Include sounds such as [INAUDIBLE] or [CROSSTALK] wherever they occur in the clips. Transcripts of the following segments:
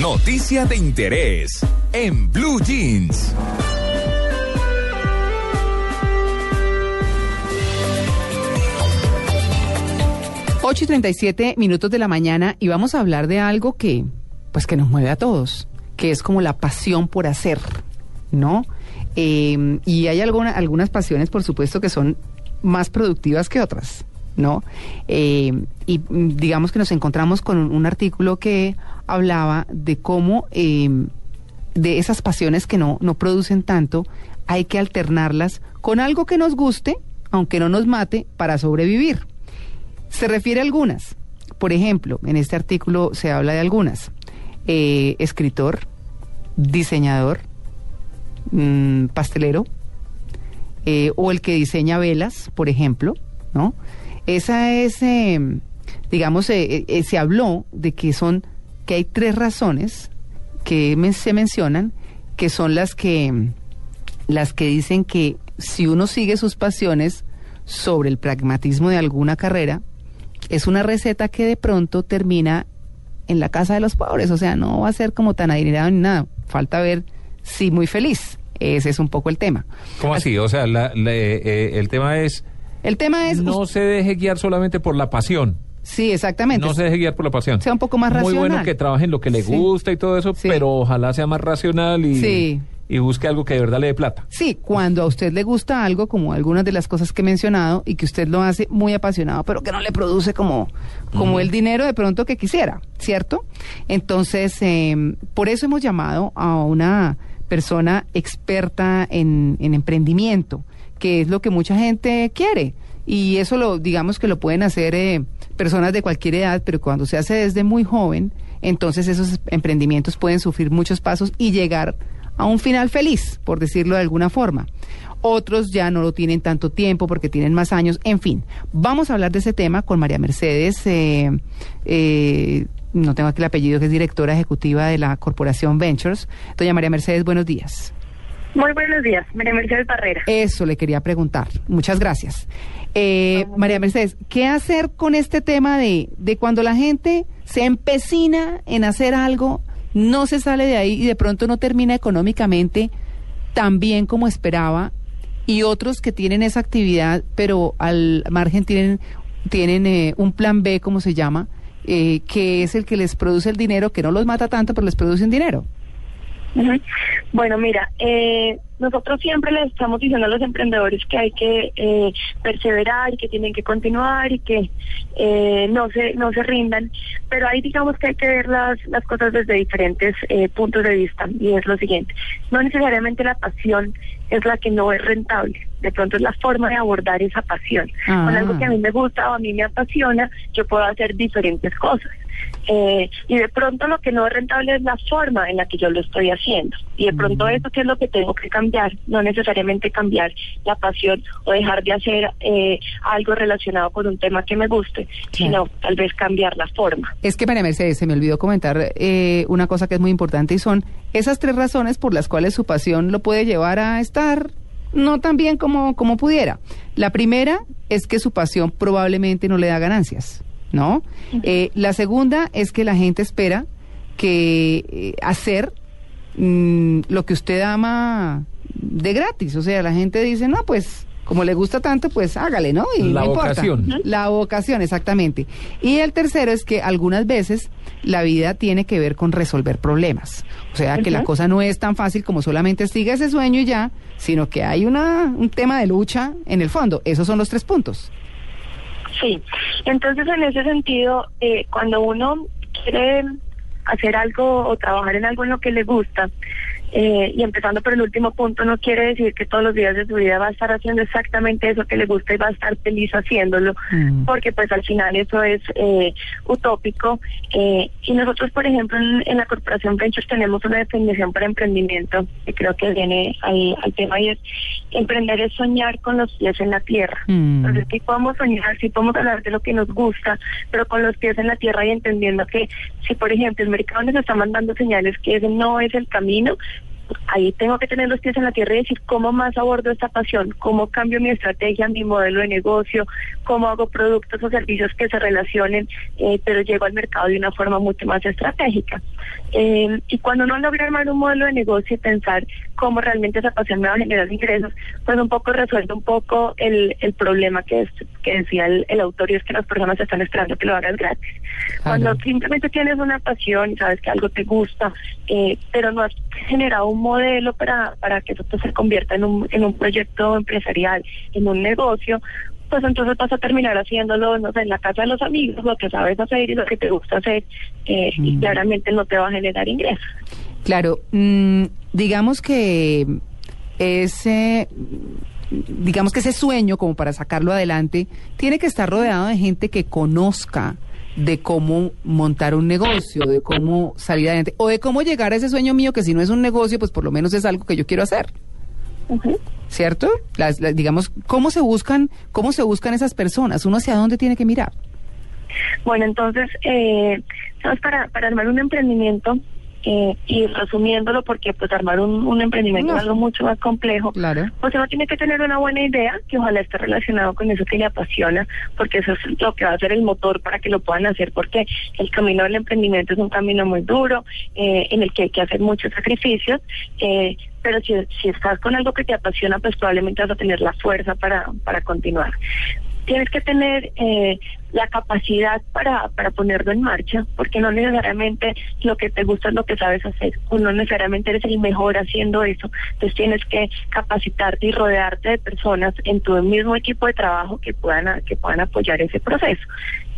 Noticia de interés en Blue Jeans. Ocho y 37 minutos de la mañana y vamos a hablar de algo que, pues que nos mueve a todos, que es como la pasión por hacer, ¿no? Eh, y hay alguna- algunas pasiones, por supuesto, que son más productivas que otras, ¿no? Eh, y mm, digamos que nos encontramos con un, artículo que hablaba de cómo eh, de esas pasiones que no, no producen tanto, hay que alternarlas con algo que nos guste, aunque no nos mate, para sobrevivir. Se refiere a algunas. Por ejemplo, en este artículo se habla de algunas. Eh, escritor, diseñador, mm, pastelero, eh, o el que diseña velas, por ejemplo, ¿no? Esa es, eh, digamos, eh, eh, se habló de que son, que hay tres razones que se mencionan, que son las que, las que dicen que si uno sigue sus pasiones sobre el pragmatismo de alguna carrera, es una receta que de pronto termina en la casa de los pobres, o sea, no va a ser como tan adinerado ni nada, falta ver si muy feliz. Ese es un poco el tema. ¿Cómo así? O sea, la- la- eh, el tema es El tema es... no se deje guiar solamente por la pasión. Sí, exactamente. No se deje guiar por la pasión. Sea un poco más Muy bueno racional. que trabaje en lo que le Sí. gusta y todo eso, Sí. pero ojalá sea más racional y, Sí. y busque algo que de verdad le dé plata. Sí, cuando a usted le gusta algo, como algunas de las cosas que he mencionado, y que usted lo hace muy apasionado, pero que no le produce como, como el dinero de pronto que quisiera, ¿cierto? Entonces, eh, por eso hemos llamado a una persona experta en, en emprendimiento, que es lo que mucha gente quiere. Y eso lo, digamos que lo pueden hacer eh, personas de cualquier edad, pero cuando se hace desde muy joven, entonces esos emprendimientos pueden sufrir muchos pasos y llegar a un final feliz, por decirlo de alguna forma. Otros ya no lo tienen tanto tiempo porque tienen más años. En fin, vamos a hablar de ese tema con María Mercedes, eh, eh, no tengo aquí el apellido, que es directora ejecutiva de la Corporación Ventures. Doña María Mercedes, buenos días. Muy buenos días, María Mercedes Barrera. Eso le quería preguntar. Muchas gracias. Eh, María Mercedes, ¿qué hacer con este tema de, de cuando la gente se empecina en hacer algo, no se sale de ahí y de pronto no termina económicamente tan bien como esperaba? Y otros que tienen esa actividad, pero al margen tienen, tienen eh, un plan B, como se llama, eh, que es el que les produce el dinero, que no los mata tanto, pero les produce un dinero. Bueno, mira, eh, nosotros siempre les estamos diciendo a los emprendedores que hay que eh, perseverar y que tienen que continuar y que eh, no se no se rindan, pero ahí digamos que hay que ver las, las cosas desde diferentes eh, puntos de vista y es lo siguiente, no necesariamente la pasión es la que no es rentable, de pronto es la forma de abordar esa pasión. Ah. Con algo que a mí me gusta o a mí me apasiona, yo puedo hacer diferentes cosas. Eh, y de pronto lo que no es rentable es la forma en la que yo lo estoy haciendo. Y de pronto eso que es lo que tengo que cambiar, no necesariamente cambiar la pasión o dejar de hacer eh, algo relacionado con un tema que me guste, sino tal vez cambiar la forma. Es que María Mercedes, se me olvidó comentar eh, una cosa que es muy importante y son esas tres razones por las cuales su pasión lo puede llevar a estar no tan bien como, como pudiera. La primera es que su pasión probablemente no le da ganancias, ¿no? Eh, la segunda es que la gente espera que eh, hacer mm, lo que usted ama de gratis. O sea, la gente dice, no, pues como le gusta tanto, pues hágale, ¿no? Y La no importa. vocación. La vocación, exactamente. Y el tercero es que algunas veces la vida tiene que ver con resolver problemas. O sea, que la cosa no es tan fácil como solamente siga ese sueño y ya, sino que hay una, un tema de lucha en el fondo. Esos son los tres puntos. Sí, entonces en ese sentido, eh, cuando uno quiere hacer algo o trabajar en algo en lo que le gusta, Eh, y empezando por el último punto, no quiere decir que todos los días de su vida va a estar haciendo exactamente eso que le gusta y va a estar feliz haciéndolo, Mm. porque pues al final eso es eh, utópico. Eh, y nosotros, por ejemplo, en, en la Corporación Ventures tenemos una definición para emprendimiento que creo que viene al, al tema y es emprender es soñar con los pies en la tierra. Mm. Entonces sí podemos soñar, sí podemos hablar de lo que nos gusta, pero con los pies en la tierra y entendiendo que si, por ejemplo, el mercado nos está mandando señales que ese no es el camino, ahí tengo que tener los pies en la tierra y decir cómo más abordo esta pasión, cómo cambio mi estrategia, mi modelo de negocio, cómo hago productos o servicios que se relacionen, eh, pero llego al mercado de una forma mucho más estratégica. Eh, y cuando uno logra armar un modelo de negocio y pensar cómo realmente esa pasión me va a generar ingresos, pues un poco resuelve un poco el, el problema que, es, que decía el, el autor y es que las personas están esperando que lo hagas gratis. Cuando simplemente tienes una pasión y sabes que algo te gusta, eh, pero no has generado un modelo para, para que eso pues, se convierta en un, en un proyecto empresarial, en un negocio, pues entonces vas a terminar haciéndolo, no sé, en la casa de los amigos, lo que sabes hacer y lo que te gusta hacer, eh, y claramente no te va a generar ingresos. Claro, mm, digamos que ese, digamos que ese sueño, como para sacarlo adelante, tiene que estar rodeado de gente que conozca de cómo montar un negocio, de cómo salir adelante, o de cómo llegar a ese sueño mío, que si no es un negocio, pues por lo menos es algo que yo quiero hacer. ¿Cierto? Las, las- digamos, ¿cómo se buscan, cómo se buscan esas personas? ¿Uno hacia dónde tiene que mirar? Bueno, entonces, eh, ¿sabes? Para, para armar un emprendimiento, eh, y resumiéndolo, porque pues armar un, un emprendimiento No. es algo mucho más complejo, Claro. pues uno tiene que tener una buena idea que ojalá esté relacionado con eso que le apasiona, porque eso es lo que va a ser el motor para que lo puedan hacer, porque el camino del emprendimiento es un camino muy duro, eh, en el que hay que hacer muchos sacrificios, eh, pero si, si estás con algo que te apasiona, pues probablemente vas a tener la fuerza para, para continuar tienes que tener eh, la capacidad para, para ponerlo en marcha, porque no necesariamente lo que te gusta es lo que sabes hacer, o no necesariamente eres el mejor haciendo eso. Entonces tienes que capacitarte y rodearte de personas en tu mismo equipo de trabajo que puedan, que puedan apoyar ese proceso.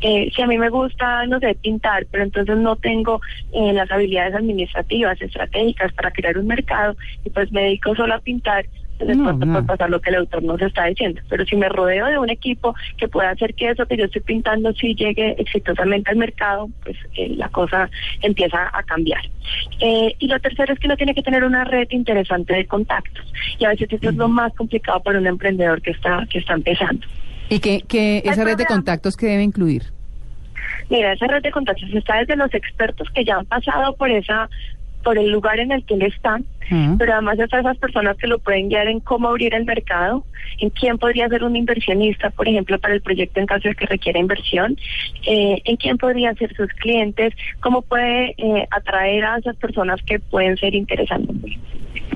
Eh, si a mí me gusta, no sé, pintar, pero entonces no tengo eh, las habilidades administrativas, estratégicas para crear un mercado, y pues me dedico solo a pintar, pues de No, pronto no. puede pasar lo que el autor nos está diciendo. Pero si me rodeo de un equipo que pueda hacer que eso que yo estoy pintando sí llegue exitosamente al mercado, pues eh, la cosa empieza a cambiar. Eh, y lo tercero es que uno tiene que tener una red interesante de contactos. Y a veces eso es lo más complicado para un emprendedor que está, que está empezando. ¿Y que, que esa red de contactos que debe incluir? Mira, esa red de contactos está desde los expertos que ya han pasado por esa por el lugar en el que él está, pero además están esas personas que lo pueden guiar en cómo abrir el mercado, en quién podría ser un inversionista, por ejemplo, para el proyecto en caso de que requiera inversión, eh, en quién podrían ser sus clientes, cómo puede eh, atraer a esas personas que pueden ser interesantes.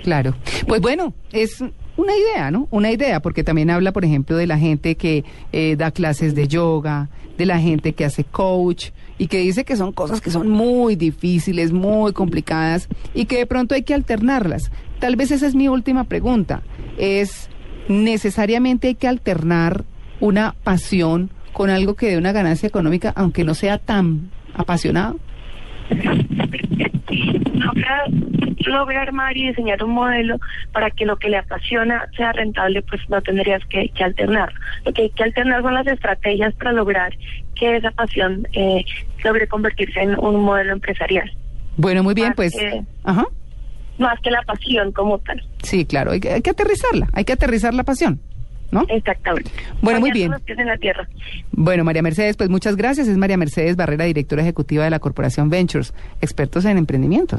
Claro. Pues bueno, es una idea, ¿no? Una idea, porque también habla, por ejemplo, de la gente que eh, da clases de yoga, de la gente que hace coach y que dice que son cosas que son muy difíciles, muy complicadas y que de pronto hay que alternarlas. Tal vez esa es mi última pregunta. Es, ¿necesariamente hay que alternar una pasión con algo que dé una ganancia económica, aunque no sea tan apasionado? [LAUGHS] logra, logra armar y diseñar un modelo para que lo que le apasiona sea rentable, pues no tendrías que, que alternar. Lo que hay que alternar son las estrategias para lograr que esa pasión eh, logre convertirse en un modelo empresarial, Bueno, muy bien, Más pues... que- Ajá. más que la pasión como tal. Sí, claro, hay que, hay que aterrizarla, hay que aterrizar la pasión, ¿no? Exactamente. Bueno, muy bien. con los pies en la tierra. Bueno, María Mercedes, pues muchas gracias. Es María Mercedes Barrera, directora ejecutiva de la Corporación Ventures, expertos en emprendimientos.